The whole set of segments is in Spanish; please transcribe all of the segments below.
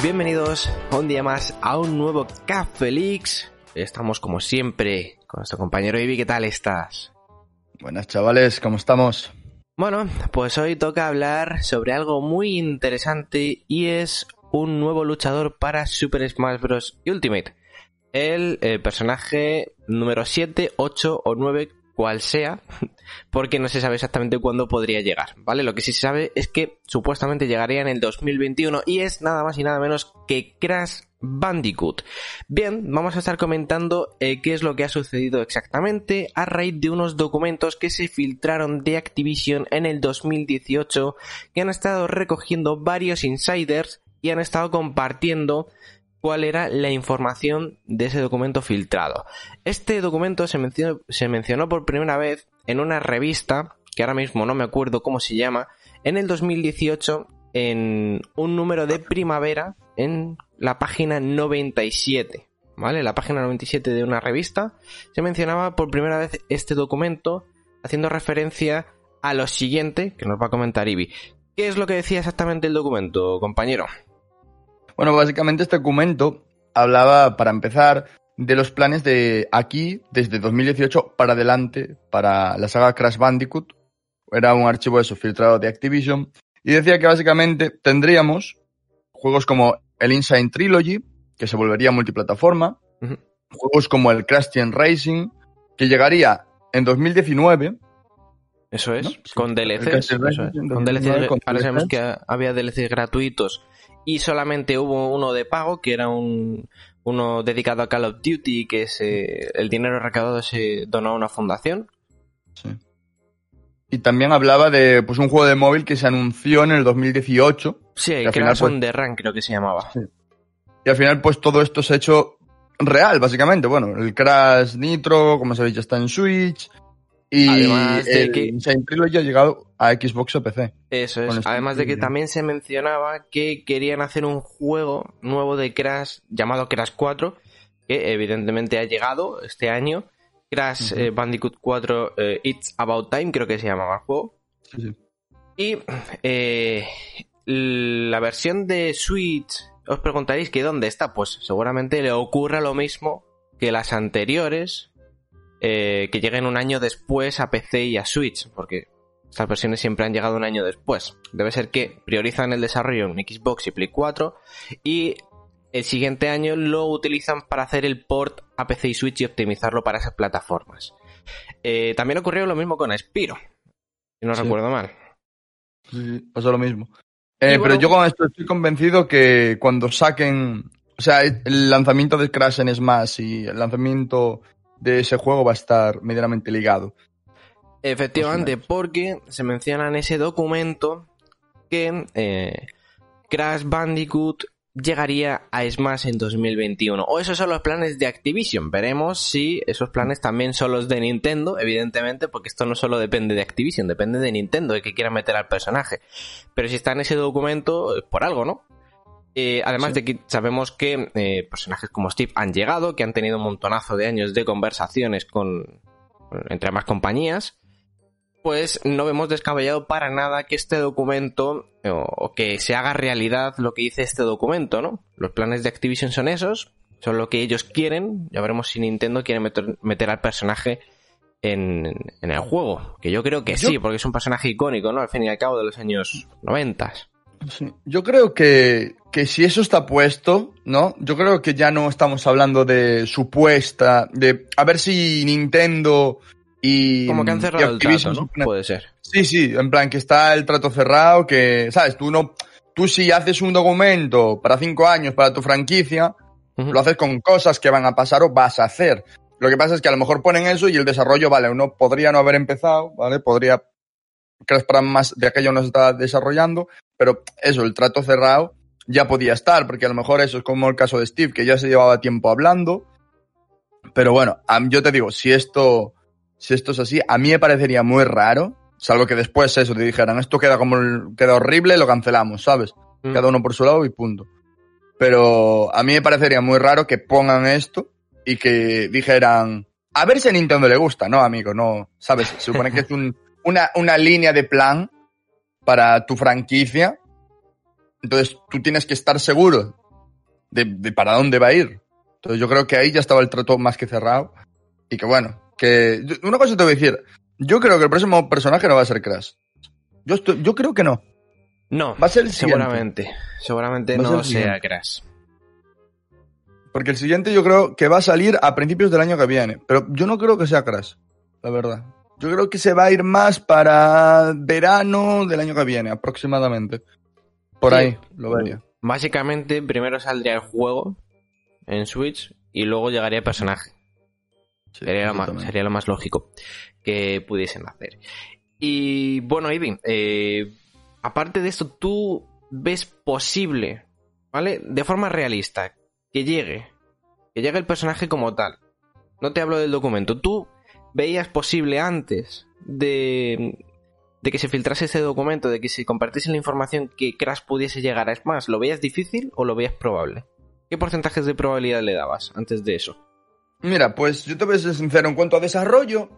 bienvenidos un día más a un nuevo Café Leaks. Estamos como siempre con nuestro compañero Ibi, ¿qué tal estás? Buenas chavales, ¿cómo estamos? Bueno, pues hoy toca hablar sobre algo muy interesante y es un nuevo luchador para Super Smash Bros. Ultimate. El, eh, personaje número 7, 8 o 9 cual sea, porque no se sabe exactamente cuándo podría llegar, ¿vale? Lo que sí se sabe es que supuestamente llegaría en el 2021 y es nada más y nada menos que Crash Bandicoot. Bien, vamos a estar comentando eh, qué es lo que ha sucedido exactamente a raíz de unos documentos que se filtraron de Activision en el 2018 que han estado recogiendo varios insiders y han estado compartiendo cuál era la información de ese documento filtrado. Este documento se mencionó, por primera vez en una revista, que ahora mismo no me acuerdo cómo se llama, en el 2018 en un número de primavera en la página 97. ¿Vale? La página 97 de una revista se mencionaba por primera vez este documento haciendo referencia a lo siguiente que nos va a comentar Ibi. ¿Qué es lo que decía exactamente el documento, compañero? Bueno, básicamente este documento hablaba, para empezar, de los planes de aquí, desde 2018 para adelante, para la saga Crash Bandicoot. Era un archivo eso, filtrado de Activision. Y decía que básicamente tendríamos juegos como el Insane Trilogy, que se volvería multiplataforma. Juegos como el Crash Team Racing, que llegaría en 2019. Eso es, con DLCs. Con DLCs. Ahora sabemos que había DLCs gratuitos y solamente hubo uno de pago que era un uno dedicado a Call of Duty que se, el dinero recaudado se donó a una fundación. Sí. Y también hablaba de pues un juego de móvil que se anunció en el 2018. Sí, que, que pues, de Run creo que se llamaba. Sí. Y al final pues todo esto se ha hecho real, básicamente. Bueno, el Crash Nitro, como sabéis, ya está en Switch. Y Además de el que... Trilogy ha llegado a Xbox o PC. Eso es. Además de que también se mencionaba que querían hacer un juego nuevo de Crash llamado Crash 4, que evidentemente ha llegado este año. Crash eh, Bandicoot 4 eh, It's About Time, creo que se llamaba el juego. Sí, sí. Y eh, la versión de Switch, os preguntaréis que dónde está. Pues seguramente le ocurra lo mismo que las anteriores, que lleguen un año después a PC y a Switch, porque estas versiones siempre han llegado un año después. Debe ser que priorizan el desarrollo en Xbox y Play 4 y el siguiente año lo utilizan para hacer el port a PC y Switch y optimizarlo para esas plataformas. Eh, también ocurrió lo mismo con Spiro, si no recuerdo mal. Sí, pasó lo mismo. Eh, pero yo con esto estoy convencido que cuando saquen, o sea, el lanzamiento de Crash en Smash y el lanzamiento de ese juego va a estar medianamente ligado. Efectivamente, porque se menciona en ese documento que eh, Crash Bandicoot llegaría a Smash en 2021. O esos son los planes de Activision. Veremos si esos planes también son los de Nintendo, evidentemente, porque esto no solo depende de Activision, depende de Nintendo, de que quiera meter al personaje. Pero si está en ese documento, por algo, ¿no? Eh, además de que sabemos que eh, personajes como Steve han llegado, que han tenido un montonazo de años de conversaciones con entre más compañías pues no vemos descabellado para nada que este documento o, que se haga realidad lo que dice este documento, ¿no? Los planes de Activision son esos, son lo que ellos quieren, ya veremos si Nintendo quiere meter, al personaje en, el juego, que yo creo que sí, porque es un personaje icónico, ¿no? Al fin y al cabo de los años 90. Yo creo que, que si eso está puesto, ¿no? Yo creo que ya no estamos hablando de supuesta, de a ver si Nintendo y, Como que han cerrado el trato, ¿no? Puede ser. Sí, sí, en plan que está el trato cerrado, que, ¿sabes? Tú no, tú si haces un documento para cinco años para tu franquicia, lo haces con cosas que van a pasar o vas a hacer. Lo que pasa es que a lo mejor ponen eso y el desarrollo, vale, uno podría no haber empezado, ¿vale? Podría, crees para más de aquello no se está desarrollando, pero eso, el trato cerrado ya podía estar, porque a lo mejor eso es como el caso de Steve, que ya se llevaba tiempo hablando. Pero bueno, yo te digo, si esto, si esto es así, a mí me parecería muy raro, salvo que después eso te dijeran, esto queda como queda horrible, lo cancelamos, ¿sabes? Mm. Cada uno por su lado y punto. Pero a mí me parecería muy raro que pongan esto y que dijeran, a ver si a Nintendo le gusta, no, amigo, no, ¿sabes? Se supone que es una, una línea de plan para tu franquicia Entonces tú tienes que estar seguro de, de, para dónde va a ir. Entonces yo creo que ahí ya estaba el trato más que cerrado. Y que bueno, que una cosa te voy a decir. Yo creo que el próximo personaje no va a ser Crash. Yo, estoy, yo creo que no. No, va a ser el seguramente. Seguramente no sea Crash. Porque el siguiente yo creo que va a salir a principios del año que viene. Pero yo no creo que sea Crash, la verdad. Yo creo que se va a ir más para verano del año que viene, aproximadamente. Por ahí, lo vería. Básicamente, primero saldría el juego en Switch y luego llegaría el personaje. sería, lo más, sería, lo más, lógico que pudiesen hacer. Y bueno, Ivy, eh, aparte de esto, ¿tú ves posible, ¿vale? De forma realista, que llegue, que llegue el personaje como tal. No te hablo del documento. ¿Tú veías posible antes de, de que se filtrase ese documento, de que se compartiese la información que Crash pudiese llegar a Smash? ¿Lo veías difícil o lo veías probable? ¿Qué porcentajes de probabilidad le dabas antes de eso? Mira, pues yo te voy a ser sincero, en cuanto a desarrollo,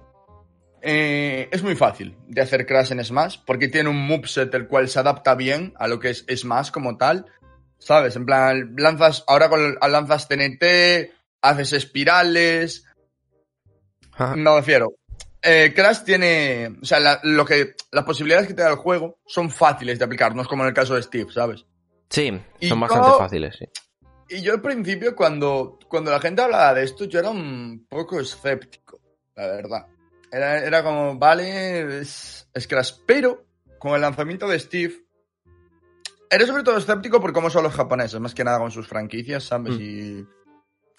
eh, es muy fácil de hacer Crash en Smash, porque tiene un moveset el cual se adapta bien a lo que es Smash como tal. ¿Sabes? En plan, lanzas, ahora con lanzas TNT, haces espirales. No Me refiero. Eh, Crash tiene. O sea, lo que, las posibilidades que te da el juego son fáciles de aplicar, no es como en el caso de Steve, ¿sabes? Sí, son bastante fáciles, sí. Y yo al principio, cuando, cuando la gente hablaba de esto, yo era un poco escéptico, la verdad. Era, era como, vale, es, es Crash. Pero con el lanzamiento de Steve, Eres sobre todo escéptico por cómo son los japoneses, más que nada con sus franquicias, ¿sabes? Mm. Y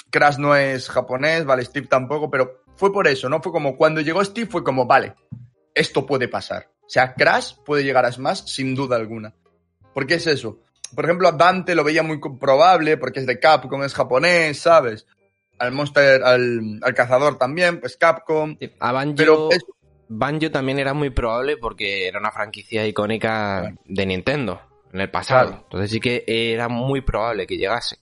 Crash no es japonés, vale, Steve tampoco, pero fue por eso, ¿no? Fue como cuando llegó Steve fue como, vale, esto puede pasar. O sea, Crash puede llegar a Smash sin duda alguna. ¿Por qué es eso? Por ejemplo, a Dante lo veía muy probable porque es de Capcom, es japonés, ¿sabes? Al Monster, al, cazador también, pues Capcom. a Banjo, Banjo también era muy probable porque era una franquicia icónica de Nintendo en el pasado. Entonces sí que era muy probable que llegase.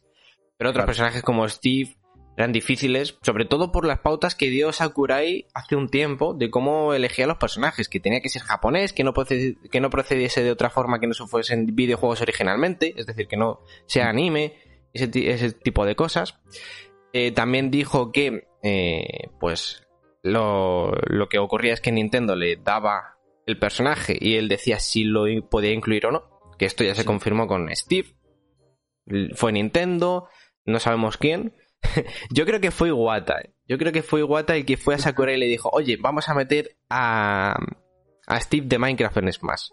Pero otros personajes como Steve eran difíciles, sobre todo por las pautas que dio Sakurai hace un tiempo de cómo elegía los personajes, que tenía que ser japonés, que no, que no procediese de otra forma que no se fuesen videojuegos originalmente, es decir, que no sea anime, ese, ese tipo de cosas. Eh, también dijo que, eh, pues, lo, lo que ocurría es que Nintendo le daba el personaje y él decía si lo podía incluir o no que esto ya se confirmó con Steve. Fue Nintendo, no sabemos quién. Yo creo que fue Iwata. ¿eh? Yo creo que fue Iwata el que fue a Sakurai y le dijo, oye, vamos a meter a, a Steve de Minecraft en Smash.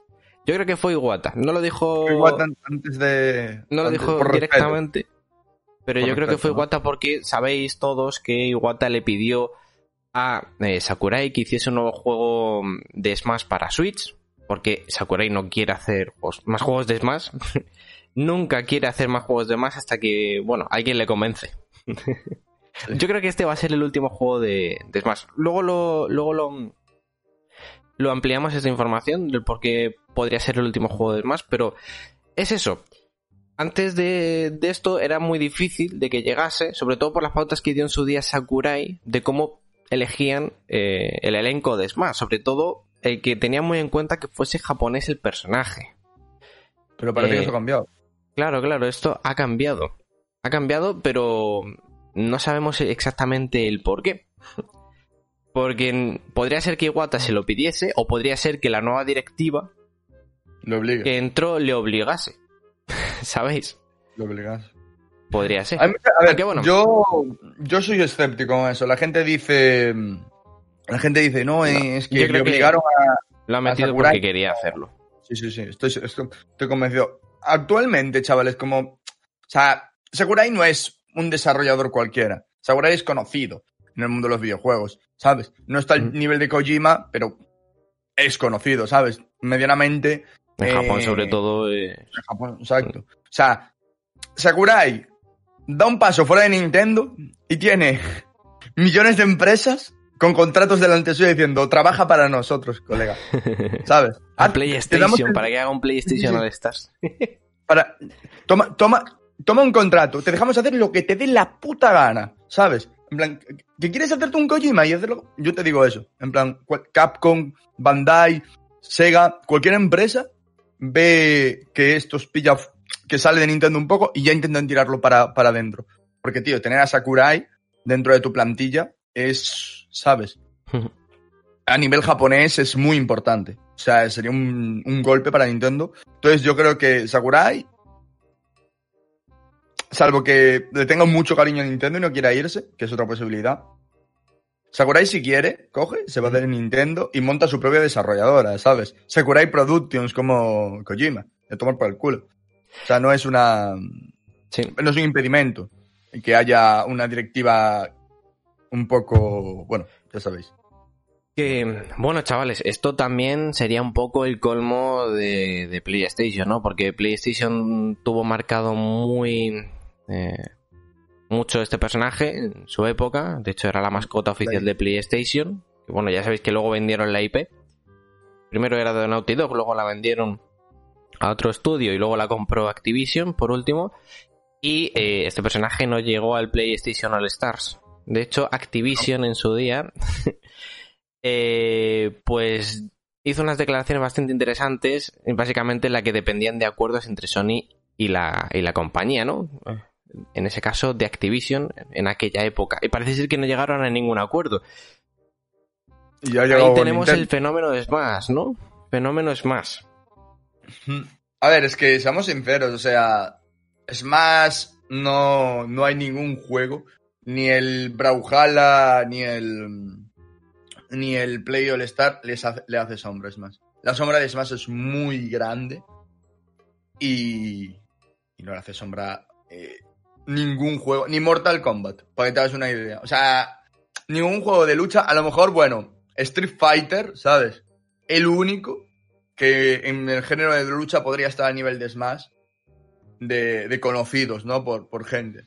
Yo creo que fue Iwata. No lo dijo. Iwata antes de. No lo dijo directamente. Pero yo creo que fue Iwata porque sabéis todos que Iwata le pidió a eh, Sakurai que hiciese un nuevo juego de Smash para Switch porque Sakurai no quiere hacer más juegos de Smash. Nunca quiere hacer más juegos de Smash hasta que, bueno, alguien le convence. Yo creo que este va a ser el último juego de, Smash. Luego lo, luego lo, lo ampliamos esta información del por qué podría ser el último juego de Smash, pero es eso. Antes de, esto era muy difícil de que llegase, sobre todo por las pautas que dio en su día Sakurai, de cómo elegían eh, el elenco de Smash, sobre todo el que tenía muy en cuenta que fuese japonés el personaje. Pero parece que eso ha cambiado. Claro, claro, esto ha cambiado. Ha cambiado, pero no sabemos exactamente el por qué. Porque podría ser que Iwata se lo pidiese, o podría ser que la nueva directiva que entró le obligase. ¿Sabéis? Lo obligase. Podría ser. A, ver, yo, yo soy escéptico con eso. La gente dice la gente dice, no, es que le obligaron a. Lo ha metido porque quería hacerlo. Sí, sí, sí, estoy, estoy, convencido. Actualmente, chavales, como. O sea, Sakurai no es un desarrollador cualquiera. Sakurai es conocido en el mundo de los videojuegos, ¿sabes? No está al mm. nivel de Kojima, pero es conocido, ¿sabes? Medianamente. En Japón, sobre eh, todo. En Japón, exacto. O sea, Sakurai da un paso fuera de Nintendo y tiene millones de empresas con contratos delante suyo diciendo, trabaja para nosotros, colega. ¿Sabes? A ah, PlayStation, para que haga un PlayStation All Stars. para, toma, toma, toma un contrato, te dejamos hacer lo que te dé la puta gana, ¿sabes? En plan, ¿que quieres hacerte un Kojima y hacerlo? Yo te digo eso. En plan, Capcom, Bandai, Sega, cualquier empresa ve que estos pilla, que sale de Nintendo un poco y ya intentan tirarlo para, para adentro. Porque, tío, tener a Sakurai dentro de tu plantilla es, ¿sabes? a nivel japonés es muy importante. O sea, sería un, un, golpe para Nintendo. Entonces yo creo que Sakurai, salvo que le tenga mucho cariño a Nintendo y no quiera irse, que es otra posibilidad. Sakurai si quiere, coge, se va de Nintendo y monta su propia desarrolladora, ¿sabes? Sakurai Productions como Kojima, de tomar por el culo. O sea, no es una... Sí. No es un impedimento que haya una directiva un poco... Bueno, ya sabéis. Que, bueno, chavales, esto también sería un poco el colmo de, de PlayStation, ¿no? Porque PlayStation tuvo marcado muy... Eh, mucho este personaje en su época. De hecho, era la mascota oficial de PlayStation. Bueno, ya sabéis que luego vendieron la IP. Primero era de Naughty Dog, luego la vendieron a otro estudio y luego la compró Activision, por último. Y eh, este personaje no llegó al PlayStation All Stars. De hecho, Activision en su día, eh, pues hizo unas declaraciones bastante interesantes, básicamente en la que dependían de acuerdos entre Sony y la, y la compañía, ¿no? En ese caso, de Activision en aquella época. Y parece ser que no llegaron a ningún acuerdo. Y ya Ahí tenemos Nintendo. el fenómeno de Smash, ¿no? Fenómeno Smash. A ver, es que seamos sinceros, o sea, Smash no, no hay ningún juego, ni el Brawlhalla, ni el ni el Play All Star les hace- le hace sombra a Smash. La sombra de Smash es muy grande y, y no le hace sombra eh, ningún juego, ni Mortal Kombat, para que te hagas una idea. O sea, ningún juego de lucha, a lo mejor, bueno, Street Fighter, ¿sabes? El único que en el género de lucha podría estar a nivel de Smash de, de conocidos, ¿no? Por, por gente.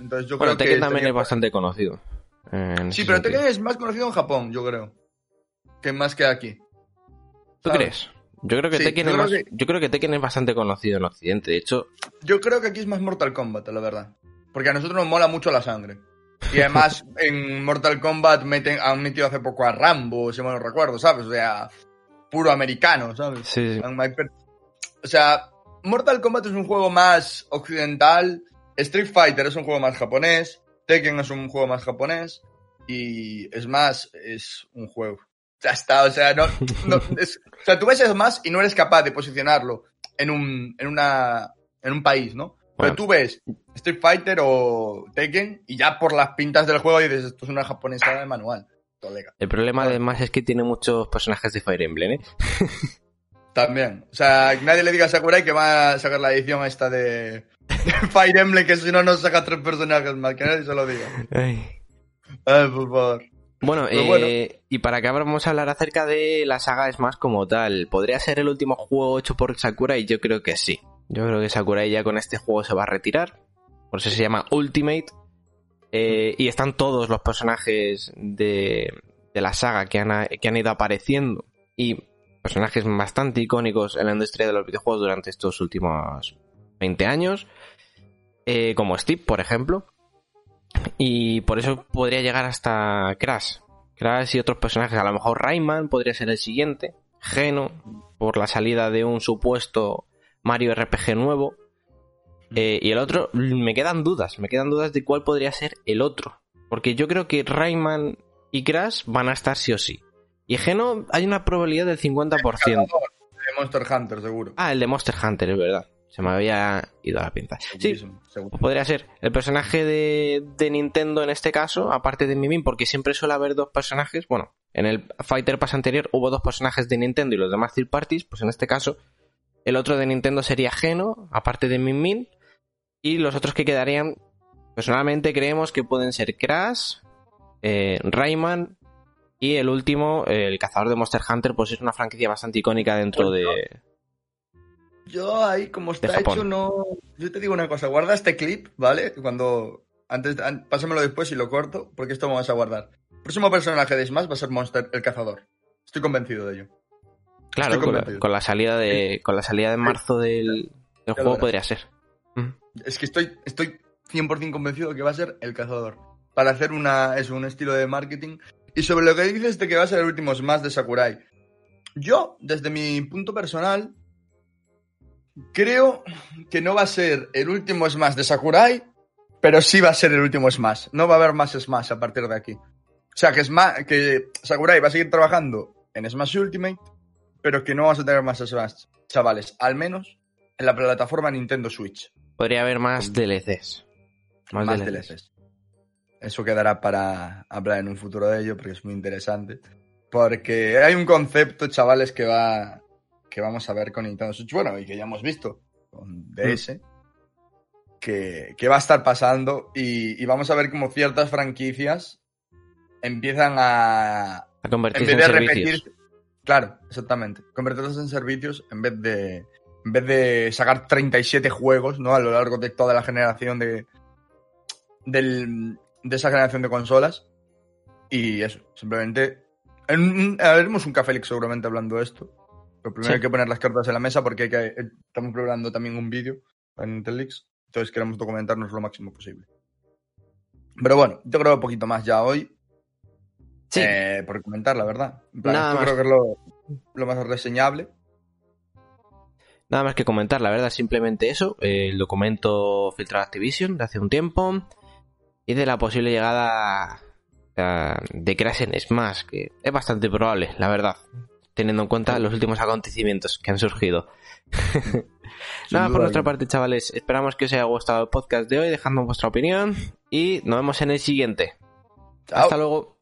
Entonces yo Bueno, creo que... Tekken también estaría- es bastante conocido. eh, Sí, pero. Tekken es más conocido en Japón, yo creo. Que más que aquí. ¿Tú ¿sabes? crees? Yo creo que Sí, Tekken yo es más- que- yo creo que Tekken es bastante conocido en Occidente. De hecho, Yo creo que aquí es más Mortal Kombat, la verdad. Porque a nosotros nos mola mucho la sangre. Y además en Mortal Kombat meten, han metido hace poco a Rambo, si mal no recuerdo, ¿sabes? O sea, puro americano, ¿sabes? sí. O sea, Mortal Kombat es un juego más occidental, Street Fighter es un juego más japonés, Tekken es un juego más japonés y Smash es un juego. Ya está, o sea, no, no- es- o sea, tú ves Smash y no eres capaz de posicionarlo en un, en una, en un país, ¿no? Pero tú ves Street Fighter o Tekken y ya por las pintas del juego dices, esto es una japonesada de manual. El problema además es que tiene muchos personajes de Fire Emblem, ¿eh? También. O sea, que nadie le diga a Sakurai que va a sacar la edición esta de, de Fire Emblem, que si no nos saca tres personajes más, que nadie se lo diga. Ay, por favor. Bueno, Pero eh, bueno. y para acá vamos a hablar acerca de la saga Smash como tal. ¿Podría ser el último juego hecho por Sakurai? Yo creo que sí. Yo creo que Sakurai ya con este juego se va a retirar. Por eso se llama Ultimate. Eh, y están todos los personajes de, de la saga que han, que han ido apareciendo. Y personajes bastante icónicos en la industria de los videojuegos durante estos últimos 20 años. Eh, como Steve, por ejemplo. Y por eso podría llegar hasta Crash. Crash y otros personajes. A lo mejor Rayman podría ser el siguiente. Geno, por la salida de un supuesto Mario RPG nuevo. Eh, y el otro, me quedan dudas. Me quedan dudas de cuál podría ser el otro. Porque yo creo que Rayman y Crash van a estar sí o sí. Y Geno hay una probabilidad del 50%. De Monster Hunter, seguro. Ah, el de Monster Hunter, es verdad. Se me había ido a la pinza. Sí, seguro. pues podría ser el personaje de, de Nintendo en este caso, aparte de Mimin, porque siempre suele haber dos personajes. Bueno, en el Fighter Pass anterior hubo dos personajes de Nintendo y los demás third parties, pues en este caso el otro de Nintendo sería Geno, aparte de Min Min, y los otros que quedarían, personalmente creemos que pueden ser Crash, eh, Rayman y el último, eh, el cazador de Monster Hunter, pues es una franquicia bastante icónica dentro de... Yo ahí, como está hecho, no. Yo te digo una cosa, guarda este clip, ¿vale? Cuando. Antes, an- pásamelo después y lo corto, porque esto vamos a guardar. El próximo personaje de Smash va a ser Monster, el cazador. Estoy convencido de ello. Claro, con la, convencido. con la salida de con la salida de marzo del, juego podría ser. Es que estoy, estoy 100% convencido de que va a ser el cazador. Para hacer una, es un estilo de marketing. Y sobre lo que dices de que va a ser el último Smash de Sakurai. Yo, desde mi punto personal, creo que no va a ser el último Smash de Sakurai, pero sí va a ser el último Smash. No va a haber más Smash a partir de aquí. O sea, que, Smash, que Sakurai va a seguir trabajando en Smash Ultimate, pero que no vamos a tener más chavales. Al menos en la plataforma Nintendo Switch. Podría haber más DLCs. Más, DLCs. Eso quedará para hablar en un futuro de ello, porque es muy interesante. Porque hay un concepto, chavales, que va que vamos a ver con Nintendo Switch, bueno, y que ya hemos visto con DS, que, que, va a estar pasando y, y, vamos a ver cómo ciertas franquicias empiezan a... A convertirse en, Claro, exactamente. Convertirse en servicios en vez de en vez de sacar 37 juegos, ¿no? A lo largo de toda la generación de, del, de esa generación de consolas. Y eso, simplemente... En, haremos un Café seguramente hablando de esto. Pero primero hay que poner las cartas en la mesa porque hay que, estamos preparando también un vídeo en Intelix. Entonces queremos documentarnos lo máximo posible. Pero bueno, yo creo un poquito más ya hoy. Sí. Eh, por comentar, la verdad. yo creo que es lo, lo más reseñable. Nada más que comentar, la verdad, simplemente eso. El documento filtrado Activision de hace un tiempo. Y de la posible llegada de Crash en Smash, que es bastante probable, la verdad. Teniendo en cuenta los últimos acontecimientos que han surgido. Nada, por nuestra parte, chavales, esperamos que os haya gustado el podcast de hoy, dejando vuestra opinión. Y nos vemos en el siguiente. Hasta luego.